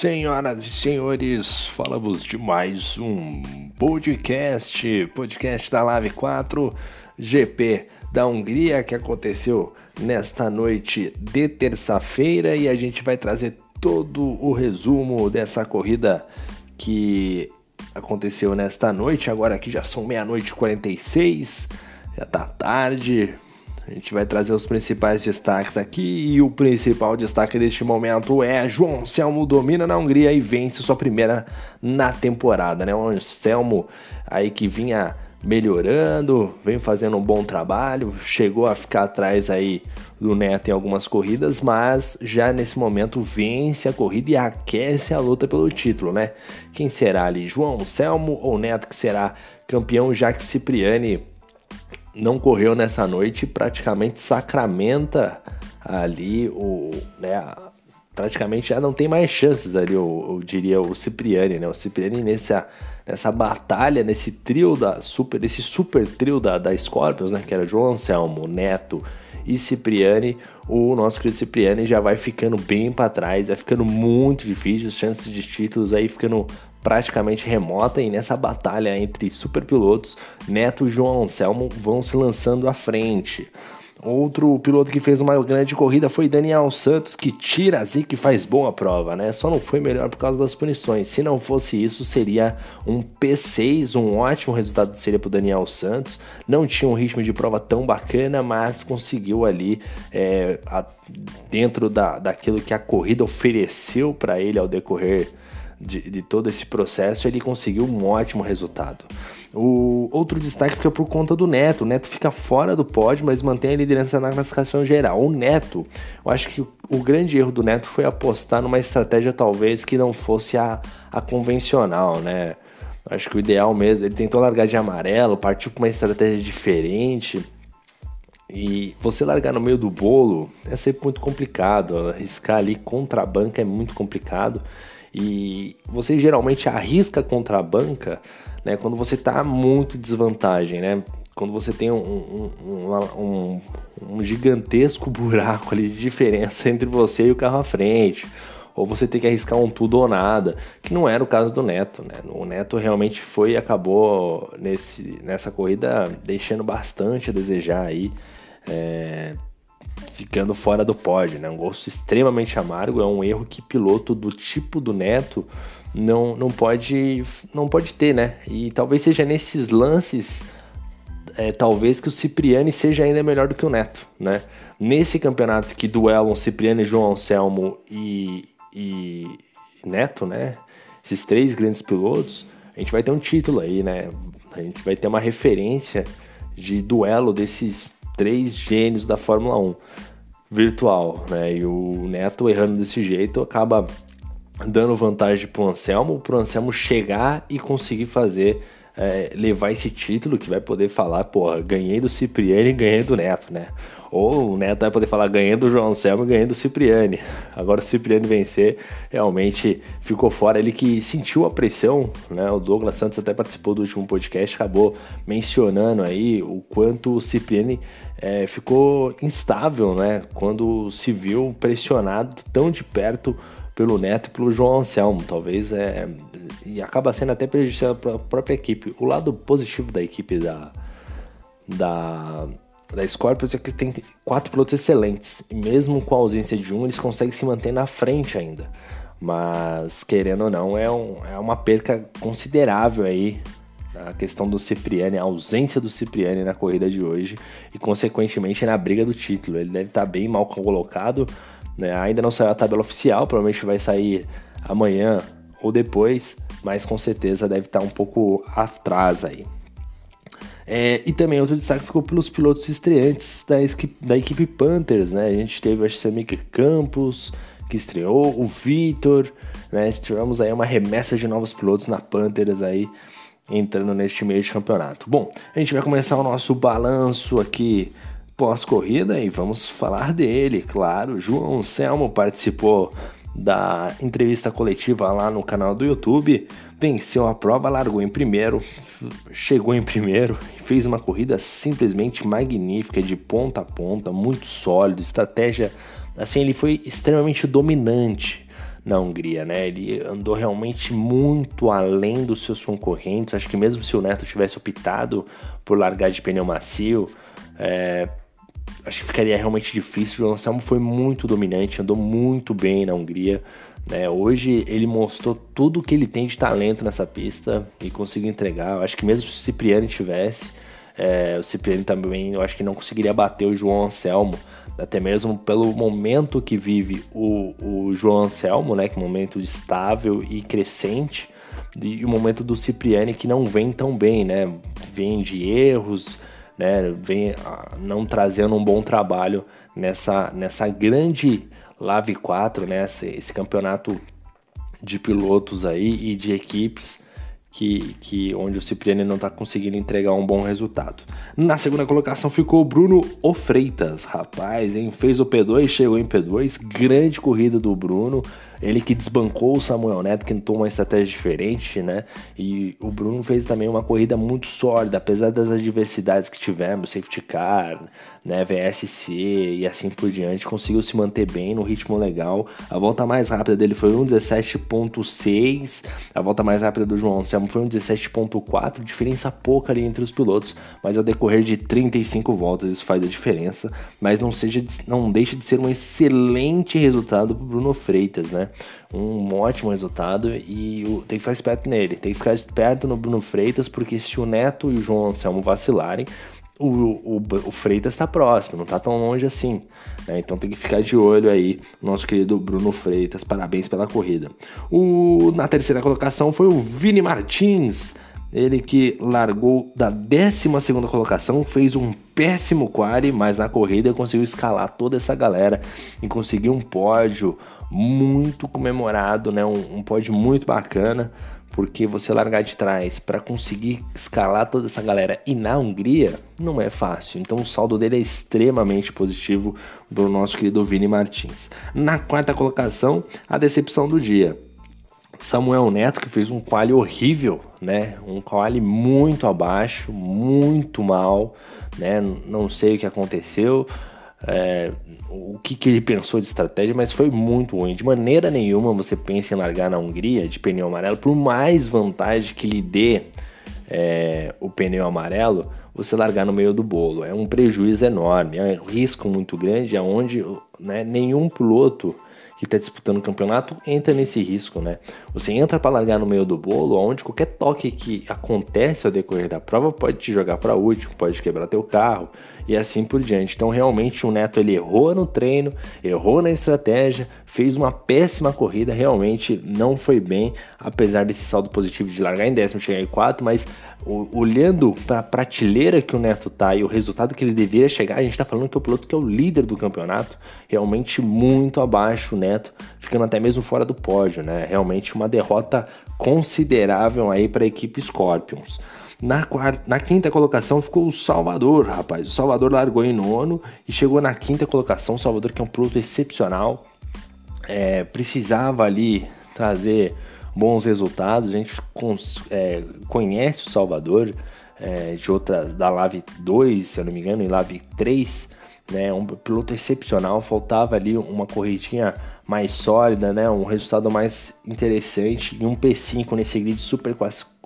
Senhoras e senhores, falamos de mais um podcast, podcast da Live 4 GP da Hungria que aconteceu nesta noite de terça-feira e a gente vai trazer todo o resumo dessa corrida que aconteceu nesta noite. Agora aqui já são meia-noite e 46, já tá tarde, a gente vai trazer os principais destaques aqui e o principal destaque deste momento é João Anselmo domina na Hungria e vence sua primeira na temporada, né? O Anselmo aí que vinha melhorando, vem fazendo um bom trabalho, chegou a ficar atrás aí do Neto em algumas corridas, mas já nesse momento vence a corrida e aquece a luta pelo título, né? Quem será ali, João Anselmo ou Neto que será campeão, já que Cipriani não correu nessa noite, praticamente sacramenta ali o, né, praticamente já não tem mais chances ali, eu, eu, diria o Cipriani, né? O Cipriani nessa, nessa batalha, nesse trio da super, esse super trio da, da Scorpions, né? Que era João Anselmo, Neto e Cipriani, o nosso querido Cipriani já vai ficando bem para trás, vai ficando muito difícil, as chances de títulos aí ficando praticamente remota e nessa batalha entre superpilotos, Neto e João Anselmo vão se lançando à frente. Outro piloto que fez uma grande corrida foi Daniel Santos, que tira a zica e faz boa prova, né? Só não foi melhor por causa das punições. Se não fosse isso, seria um P6, um ótimo resultado seria para Daniel Santos. Não tinha um ritmo de prova tão bacana, mas conseguiu ali, é, a, dentro da, daquilo que a corrida ofereceu para ele ao decorrer de, de todo esse processo, ele conseguiu um ótimo resultado. O outro destaque fica por conta do Neto. O Neto fica fora do pódio, mas mantém a liderança na classificação geral. O Neto, eu acho que o grande erro do Neto foi apostar numa estratégia talvez que não fosse a, a convencional, né? Acho que o ideal mesmo, ele tentou largar de amarelo, partiu para uma estratégia diferente. E você largar no meio do bolo é sempre muito complicado. Arriscar ali contra a banca é muito complicado. E você geralmente arrisca contra a banca né, quando você está muito desvantagem, né? Quando você tem um, um, um, um, gigantesco buraco ali de diferença entre você e o carro à frente, ou você tem que arriscar um tudo ou nada, que não era o caso do Neto, né? O Neto realmente foi e acabou nesse, nessa corrida deixando bastante a desejar aí. É, ficando fora do pódio, né? Um gosto extremamente amargo, é um erro que piloto do tipo do Neto não, não pode não pode ter, né? E talvez seja nesses lances é, talvez que o Cipriani seja ainda melhor do que o Neto, né? Nesse campeonato que duelam Cipriani, João Anselmo e, e Neto, né? Esses três grandes pilotos, a gente vai ter um título aí, né? A gente vai ter uma referência de duelo desses três gênios da Fórmula 1 virtual, né? E o Neto errando desse jeito acaba dando vantagem pro Anselmo, pro Anselmo chegar e conseguir fazer é, levar esse título que vai poder falar, porra, ganhei do Cipriani e ganhei do Neto, né? Ou o Neto vai poder falar ganhei do João Anselmo e ganhei do Cipriani. Agora o Cipriani vencer realmente ficou fora. Ele que sentiu a pressão, né? O Douglas Santos até participou do último podcast, acabou mencionando aí o quanto o Cipriani é, ficou instável, né? Quando se viu pressionado tão de perto pelo Neto e pelo João Anselmo, talvez é e acaba sendo até prejudicial para a própria equipe. O lado positivo da equipe da da da Scorpions é que tem quatro pilotos excelentes e mesmo com a ausência de um eles conseguem se manter na frente ainda. Mas querendo ou não é, um, é uma perca considerável aí a questão do Cipriani, a ausência do Cipriani na corrida de hoje e, consequentemente, na briga do título. Ele deve estar bem mal colocado, né? ainda não saiu a tabela oficial, provavelmente vai sair amanhã ou depois, mas com certeza deve estar um pouco atrás aí. É, e também outro destaque ficou pelos pilotos estreantes da, da equipe Panthers, né? A gente teve o Samir Campos, que estreou, o Vitor, né? Tivemos aí uma remessa de novos pilotos na Panthers aí entrando neste meio de campeonato. Bom, a gente vai começar o nosso balanço aqui pós-corrida e vamos falar dele, claro. João Selmo participou da entrevista coletiva lá no canal do YouTube, venceu a prova, largou em primeiro, chegou em primeiro e fez uma corrida simplesmente magnífica, de ponta a ponta, muito sólido, estratégia, assim, ele foi extremamente dominante na Hungria, né? Ele andou realmente muito além dos seus concorrentes. Acho que mesmo se o Neto tivesse optado por largar de pneu macio, é, acho que ficaria realmente difícil. O João Anselmo foi muito dominante, andou muito bem na Hungria. Né? Hoje ele mostrou tudo que ele tem de talento nessa pista e conseguiu entregar. Eu acho que mesmo se o Cipriani tivesse, é, o Cipriani também eu acho que não conseguiria bater o João Anselmo, até mesmo pelo momento que vive o, o João Anselmo, né? Que é um momento estável e crescente, e o momento do Cipriani que não vem tão bem, né? Vem de erros, né? Vem ah, não trazendo um bom trabalho nessa, nessa grande Lave 4, né? Esse, esse campeonato de pilotos aí e de equipes que, que onde o Cipriani não está conseguindo entregar um bom resultado. Na segunda colocação ficou o Bruno Ofreitas, rapaz, hein? Fez o P2, chegou em P2, grande corrida do Bruno. Ele que desbancou o Samuel Neto, que tentou uma estratégia diferente, né? E o Bruno fez também uma corrida muito sólida, apesar das adversidades que tivemos, safety car, né, VSC e assim por diante, conseguiu se manter bem no ritmo legal. A volta mais rápida dele foi um 17.6, a volta mais rápida do João Anselmo foi um 17.4, diferença pouca ali entre os pilotos, mas ao decorrer de 35 voltas isso faz a diferença, mas não seja não deixa de ser um excelente resultado para Bruno Freitas, né? Um ótimo resultado e tem que ficar esperto nele, tem que ficar esperto no Bruno Freitas, porque se o Neto e o João Anselmo vacilarem, o, o, o Freitas está próximo, não está tão longe assim. Né? Então tem que ficar de olho aí, nosso querido Bruno Freitas. Parabéns pela corrida. O, na terceira colocação foi o Vini Martins. Ele que largou da 12 colocação, fez um péssimo quali, mas na corrida conseguiu escalar toda essa galera e conseguiu um pódio muito comemorado, né? um, um pódio muito bacana porque você largar de trás para conseguir escalar toda essa galera e na Hungria não é fácil. Então o saldo dele é extremamente positivo do nosso querido Vini Martins. Na quarta colocação, a decepção do dia. Samuel Neto que fez um quali horrível, né? Um quali muito abaixo, muito mal, né? Não sei o que aconteceu é, o que, que, ele pensou de estratégia, mas foi muito ruim. De maneira nenhuma você pensa em largar na Hungria de pneu amarelo, por mais vantagem que lhe dê é, o pneu amarelo, você largar no meio do bolo. É um prejuízo enorme, é um risco muito grande, aonde né, nenhum piloto que está disputando o campeonato entra nesse risco, né? Você entra para largar no meio do bolo, onde qualquer toque que acontece ao decorrer da prova pode te jogar para último, pode quebrar teu carro e assim por diante. Então realmente o Neto ele errou no treino, errou na estratégia, fez uma péssima corrida, realmente não foi bem, apesar desse saldo positivo de largar em décimo, chegar em quarto, mas olhando para a prateleira que o Neto tá e o resultado que ele deveria chegar, a gente está falando que o piloto que é o líder do campeonato, realmente muito abaixo o Neto, ficando até mesmo fora do pódio, né? Realmente uma derrota considerável aí para a equipe Scorpions. Na, quarta, na quinta colocação ficou o Salvador, rapaz. O Salvador largou em nono e chegou na quinta colocação. O Salvador, que é um piloto excepcional, é, precisava ali trazer bons resultados. A gente é, conhece o Salvador é, de outras, da Lave 2, se eu não me engano, e Lave 3, né? Um piloto excepcional. Faltava ali uma corridinha mais sólida, né? Um resultado mais interessante e um P5 nesse grid super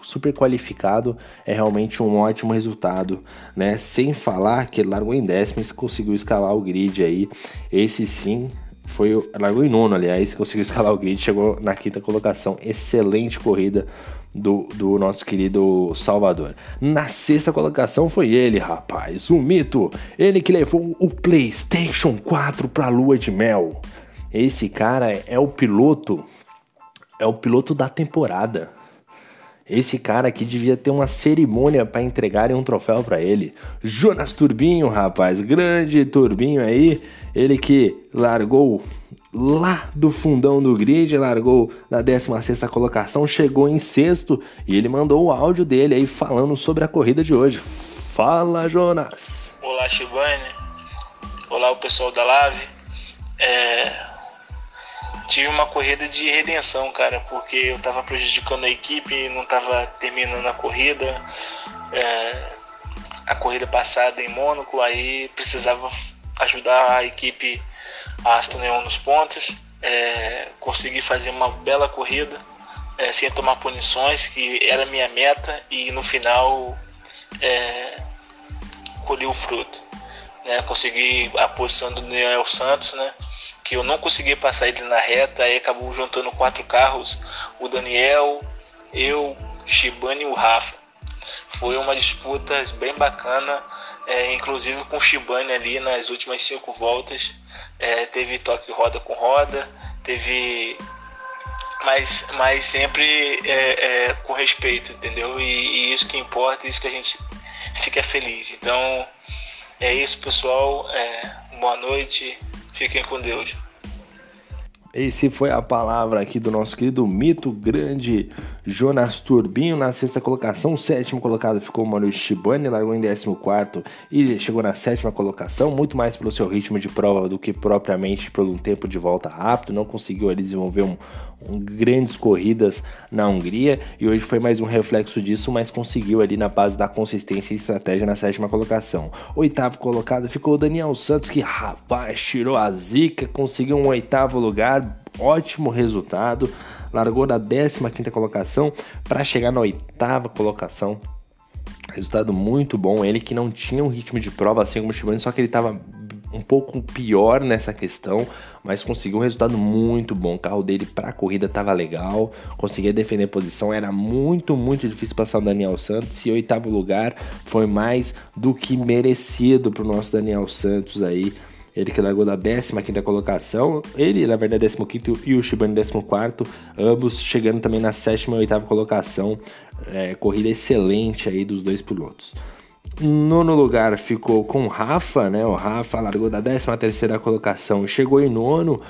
super qualificado é realmente um ótimo resultado, né? Sem falar que ele largou em décimo e conseguiu escalar o grid aí. Esse sim foi largou em nono, aliás, conseguiu escalar o grid, chegou na quinta colocação. Excelente corrida do, do nosso querido Salvador. Na sexta colocação foi ele, rapaz, o mito. Ele que levou o PlayStation 4 para a lua de mel. Esse cara é o piloto, é o piloto da temporada. Esse cara aqui devia ter uma cerimônia para entregarem um troféu para ele. Jonas Turbinho, rapaz, grande Turbinho aí, ele que largou lá do fundão do grid, largou na 16 colocação, chegou em sexto e ele mandou o áudio dele aí falando sobre a corrida de hoje. Fala, Jonas! Olá, Shibane. Olá, o pessoal da Live. É, tive uma corrida de redenção, cara, porque eu tava prejudicando a equipe, não tava terminando a corrida. É, a corrida passada em Mônaco, aí precisava ajudar a equipe a Aston Neon nos pontos. é, consegui fazer uma bela corrida é, sem tomar punições, que era minha meta, e no final é, colhi o fruto. Né? Consegui a posição do Daniel Santos, né? Que eu não consegui passar ele na reta, aí acabou juntando quatro carros, o Daniel, eu, Shibane e o Rafa. Foi uma disputa bem bacana, é, inclusive com o Shibane ali nas últimas cinco voltas. É, teve toque roda com roda, teve. Mas, mas sempre é, é, com respeito, entendeu? E, e, isso que importa, isso que a gente fica feliz. Então é isso, pessoal. É, boa noite, fiquem com Deus. Esse foi a palavra aqui do nosso querido mito grande Jonas Turbinho na sexta colocação. O sétimo colocado ficou o Maurício Shibane, largou em décimo quarto e chegou na sétima colocação, muito mais pelo seu ritmo de prova do que propriamente por um tempo de volta rápido. Não conseguiu ali desenvolver um, um, grandes corridas na Hungria e hoje foi mais um reflexo disso, mas conseguiu ali na base da consistência e estratégia na sétima colocação. Oitavo colocado ficou o Daniel Santos, que rapaz, tirou a zica, conseguiu um oitavo lugar, ótimo resultado largou da 15 colocação para chegar na oitava colocação. Resultado muito bom. Ele que não tinha um ritmo de prova assim como o Shibane, só que ele estava um pouco pior nessa questão, mas conseguiu um resultado muito bom. O carro dele para a corrida estava legal, conseguia defender posição. Era muito, muito difícil passar o Daniel Santos. E oitavo lugar foi mais do que merecido para o nosso Daniel Santos aí ele que largou da 15 colocação, ele na verdade 15 e o Shibane 14, ambos chegando também na sétima e oitava colocação. É, corrida excelente aí dos dois pilotos. Nono lugar ficou com o Rafa, né? O Rafa largou da 13 terceira colocação, chegou em nono.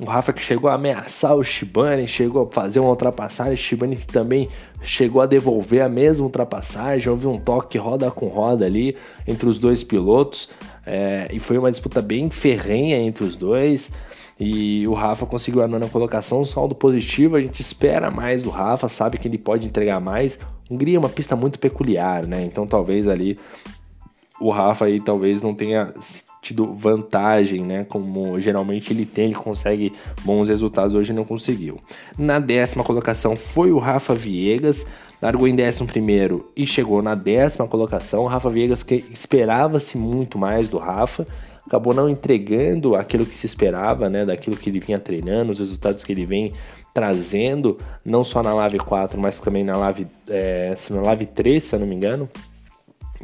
O Rafa que chegou a ameaçar o Shibane, chegou a fazer uma ultrapassagem. O Shibane também chegou a devolver a mesma ultrapassagem. Houve um toque roda com roda ali entre os dois pilotos. É, e foi uma disputa bem ferrenha entre os dois. E o Rafa conseguiu a nona colocação, um saldo positivo. A gente espera mais do Rafa, sabe que ele pode entregar mais. Hungria é uma pista muito peculiar, né? Então talvez ali o Rafa aí talvez não tenha tido vantagem, né? Como geralmente ele tem, ele consegue bons resultados, hoje não conseguiu. Na décima colocação foi o Rafa Viegas, largou em décimo primeiro e chegou na décima colocação. Rafa Viegas que esperava-se muito mais do Rafa, acabou não entregando aquilo que se esperava, né? Daquilo que ele vinha treinando, os resultados que ele vem trazendo, não só na Live 4, mas também na Live, é, na Live 3, se eu não me engano.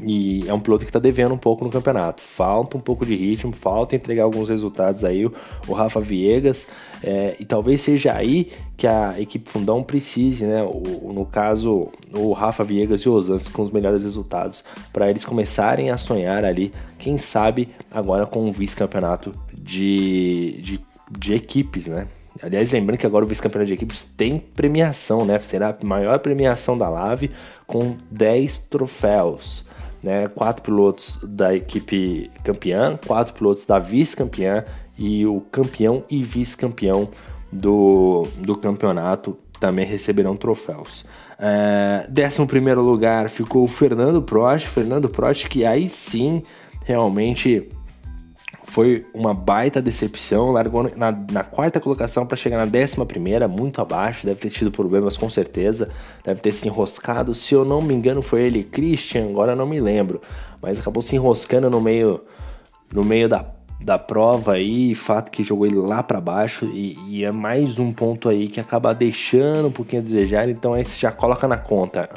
E é um piloto que está devendo um pouco no campeonato. Falta um pouco de ritmo, falta entregar alguns resultados aí. O Rafa Viegas, é, e talvez seja aí que a equipe Fundão precise, né? O, no caso, o Rafa Viegas e o Osans com os melhores resultados, para eles começarem a sonhar ali, quem sabe agora com um vice-campeonato de, de, de equipes, né? Aliás, lembrando que agora o vice-campeonato de equipes tem premiação, né? Será a maior premiação da Lave com 10 troféus né? Quatro pilotos da equipe campeã, quatro pilotos da vice-campeã e o campeão e vice-campeão do, do campeonato também receberão troféus. É, décimo primeiro lugar ficou o Fernando Prost, Fernando Prost que aí sim realmente foi uma baita decepção, largou na, na quarta colocação para chegar na décima primeira, muito abaixo, deve ter tido problemas com certeza, deve ter se enroscado. Se eu não me engano, foi ele, Christian, agora não me lembro, mas acabou se enroscando no meio, no meio da, da prova aí, fato que jogou ele lá para baixo e, e, é mais um ponto aí que acaba deixando um pouquinho a desejar, então aí você já coloca na conta.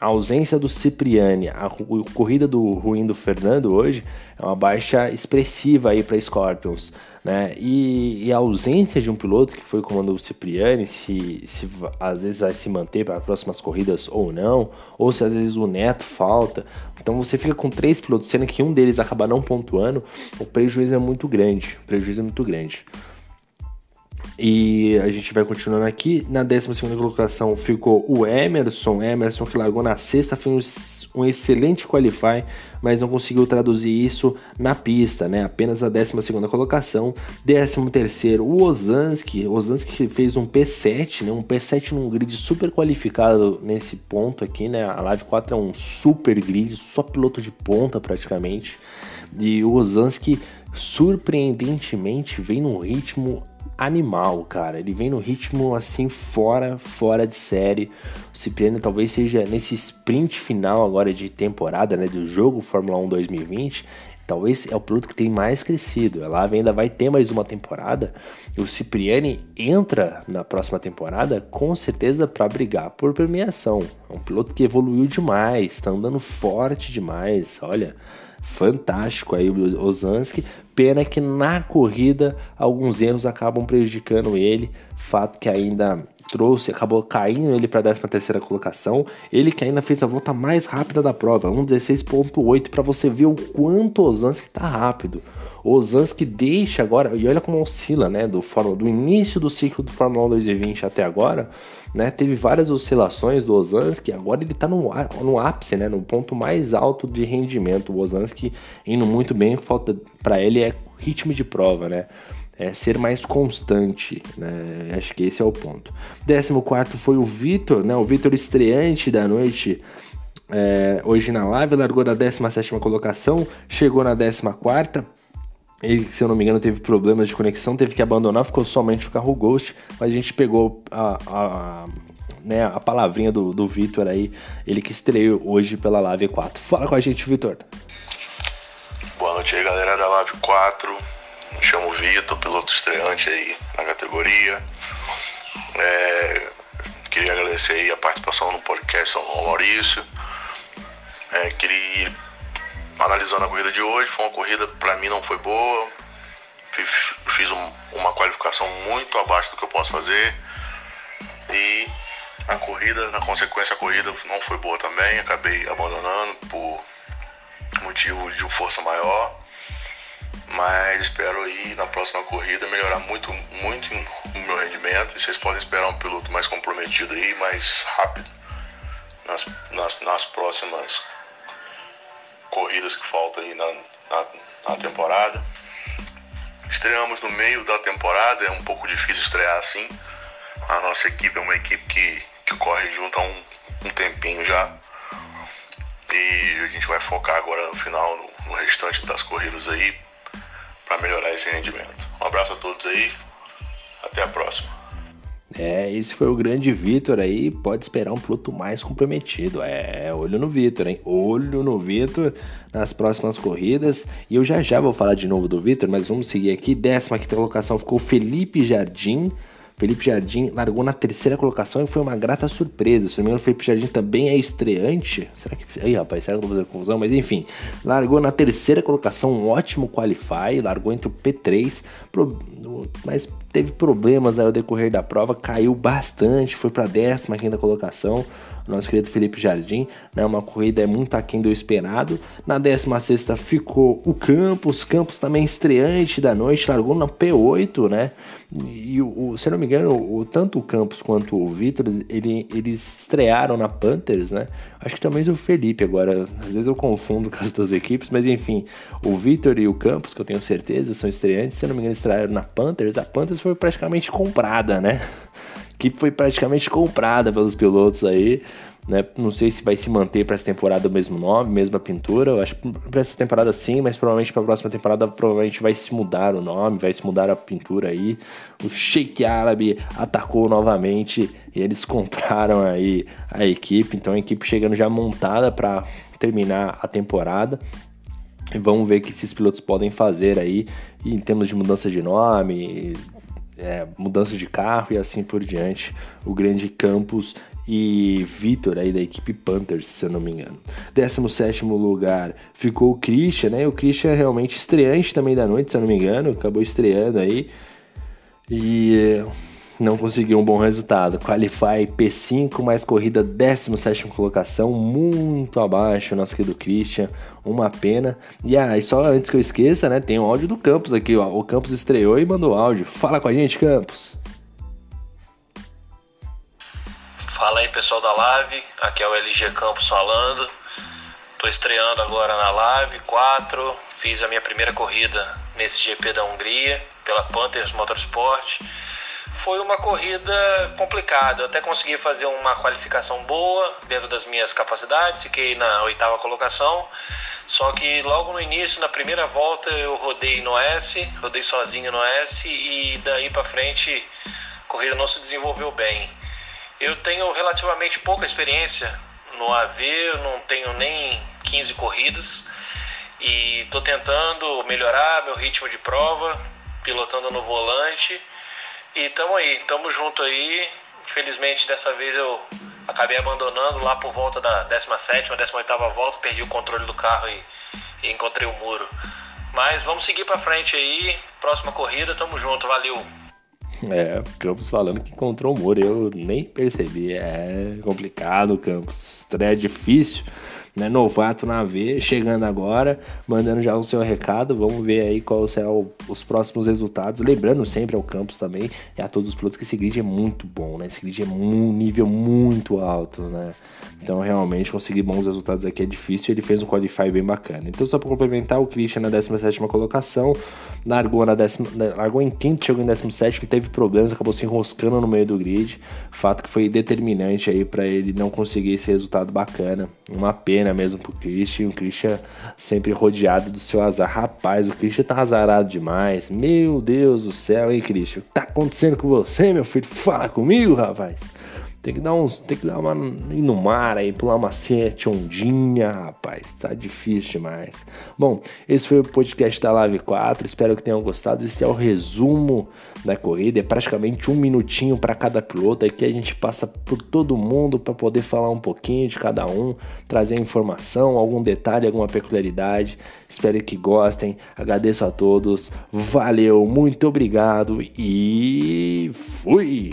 A ausência do Cipriani, a, a corrida do ruim do Fernando hoje é uma baixa expressiva aí para Scorpions, né? E, e, a ausência de um piloto que foi comando o Cipriani, se, se às vezes vai se manter para as próximas corridas ou não, ou se às vezes o Neto falta. Então você fica com três pilotos, sendo que um deles acaba não pontuando, o prejuízo é muito grande. O prejuízo é muito grande. E a gente vai continuando aqui. Na 12 colocação ficou o Emerson. Emerson que largou na sexta, fez um excelente qualify, mas não conseguiu traduzir isso na pista, né? Apenas a 12 colocação. 13 o Ozanski. Ozanski fez um P7, né? Um P7 num grid super qualificado nesse ponto aqui, né? A Live 4 é um super grid, só piloto de ponta praticamente. E o Ozanski surpreendentemente vem num ritmo animal, cara. Ele vem no ritmo assim fora, fora de série. O Cipriano talvez seja nesse sprint final agora de temporada, né, do jogo Fórmula 1 2020, talvez é o piloto que tem mais crescido. Ela ainda vai ter mais uma temporada e o Cipriani entra na próxima temporada com certeza para brigar por premiação. É um piloto que evoluiu demais, está andando forte demais. Olha, fantástico aí o Osansky. Pena que na corrida alguns erros acabam prejudicando ele. Fato que ainda trouxe, acabou caindo ele para a 13 terceira colocação. Ele que ainda fez a volta mais rápida da prova, 1:16.8 para você ver o quanto o Osansky está rápido. O Osansky deixa agora, e olha como oscila, né, do, do início do ciclo do Fórmula 1 2020 até agora, né, teve várias oscilações do Osansky, agora ele está no, no ápice, né, no ponto mais alto de rendimento. O Osansky indo muito bem, falta para ele é ritmo de prova, né? É ser mais constante, né? Acho que esse é o ponto. 14 foi o Vitor, né? O Vitor estreante da noite é, hoje na live, largou da 17 colocação, chegou na 14 ele, se eu não me engano, teve problemas de conexão, teve que abandonar, ficou somente o carro Ghost, mas a gente pegou a, a, né, a palavrinha do, do Vitor aí, ele que estreou hoje pela Live 4. Fala com a gente, Vitor. Boa noite aí, galera da Live 4. Me chamo Vitor, piloto estreante aí na categoria. É, queria agradecer aí a participação no podcast ao Maurício. É, queria analisando a corrida de hoje, foi uma corrida para mim não foi boa. Fiz, fiz um, uma qualificação muito abaixo do que eu posso fazer. E a corrida, na consequência, a corrida não foi boa também. Acabei abandonando por motivo de força maior. Mas espero aí na próxima corrida melhorar muito, muito o meu rendimento. E vocês podem esperar um piloto mais comprometido aí, mais rápido nas, nas, nas próximas corridas que faltam aí na, na, na temporada. Estreamos no meio da temporada, é um pouco difícil estrear assim. A nossa equipe é uma equipe que, que corre junto há um, um tempinho já. E a gente vai focar agora no final, no, no restante das corridas aí, para melhorar esse rendimento. Um abraço a todos aí, até a próxima. É, esse foi o grande Vitor aí. Pode esperar um piloto mais comprometido. É, olho no Vitor, hein? Olho no Vitor nas próximas corridas. E eu já já vou falar de novo do Vitor, mas vamos seguir aqui. Décima quinta colocação ficou Felipe Jardim. Felipe Jardim largou na terceira colocação e foi uma grata surpresa. Se não me engano, o Felipe Jardim também é estreante. Será que. Aí, rapaz, será que eu vou fazer confusão? Mas enfim, largou na terceira colocação, um ótimo qualify, largou entre o P3, mas teve problemas ao decorrer da prova, caiu bastante, foi para a décima quinta colocação nosso querido Felipe Jardim, né? Uma corrida é muito aquém do esperado. Na 16 ficou o Campos, Campos também estreante da noite, largou na P8, né? E o, se não me engano, o, tanto o Campos quanto o Vitor, ele, eles estrearam na Panthers, né? Acho que também o Felipe agora, às vezes eu confundo com as duas equipes, mas enfim, o Vitor e o Campos, que eu tenho certeza, são estreantes, se não me engano, estrearam na Panthers. A Panthers foi praticamente comprada, né? Equipe foi praticamente comprada pelos pilotos aí. Né? Não sei se vai se manter para essa temporada o mesmo nome, mesma pintura. Eu acho que para essa temporada sim, mas provavelmente para a próxima temporada provavelmente vai se mudar o nome, vai se mudar a pintura aí. O Sheik Árabe atacou novamente e eles compraram aí a equipe. Então a equipe chegando já montada para terminar a temporada. E vamos ver o que esses pilotos podem fazer aí em termos de mudança de nome, é, mudança de carro e assim por diante. O grande Campos e Vitor aí da equipe Panthers, se eu não me engano. 17 lugar ficou o Christian, né? O Christian é realmente estreante também da noite, se eu não me engano, acabou estreando aí. E não conseguiu um bom resultado. Qualify P5, mais corrida 17 colocação, muito abaixo, nosso querido Christian, uma pena. E aí, ah, só antes que eu esqueça, né, tem o áudio do Campos aqui, ó. O Campos estreou e mandou áudio. Fala com a gente, Campos. Fala aí, pessoal da live. Aqui é o LG Campos falando. Tô estreando agora na live 4. Fiz a minha primeira corrida nesse GP da Hungria pela Panthers Motorsport foi uma corrida complicada. Eu até consegui fazer uma qualificação boa dentro das minhas capacidades, fiquei na oitava colocação. Só que logo no início, na primeira volta, eu rodei no S, rodei sozinho no S e daí para frente a corrida não se desenvolveu bem. Eu tenho relativamente pouca experiência no AV, eu não tenho nem 15 corridas e estou tentando melhorar meu ritmo de prova, pilotando no volante e estamos aí, estamos junto aí. Infelizmente dessa vez eu acabei abandonando lá por volta da 17ª, 18ª volta, perdi o controle do carro e, e encontrei o muro. Mas vamos seguir para frente aí, próxima corrida, tamo junto, valeu. É, Campos falando que encontrou o muro, eu nem percebi. É complicado, Campos. Estreia difícil né, novato na V, chegando agora, mandando já o seu recado. Vamos ver aí quais serão os próximos resultados. Lembrando sempre ao Campos também e a todos os pilotos que esse grid é muito bom, né? Esse grid é um nível muito alto, né? Então, realmente, conseguir bons resultados aqui é difícil. Ele fez um qualify bem bacana. Então, só para complementar, o Christian na 17 colocação, largou, na décima, largou em quinto, chegou em 17, teve problemas, acabou se enroscando no meio do grid. Fato que foi determinante aí para ele não conseguir esse resultado bacana. Uma pena mesmo pro Christian. O Christian sempre rodeado do seu azar. Rapaz, o Christian tá azarado demais. Meu Deus do céu, hein, Christian? O que tá acontecendo com você, meu filho? Fala comigo, rapaz. Tem que dar uns. Tem que dar uma. ir no mar aí, pular uma sete ondinha, rapaz. Tá difícil demais. Bom, esse foi o podcast da Live 4. Espero que tenham gostado. Esse é o resumo da corrida. É praticamente um minutinho para cada piloto. Aqui a gente passa por todo mundo para poder falar um pouquinho de cada um, trazer informação, algum detalhe, alguma peculiaridade. Espero que gostem. Agradeço a todos. Valeu, muito obrigado e fui!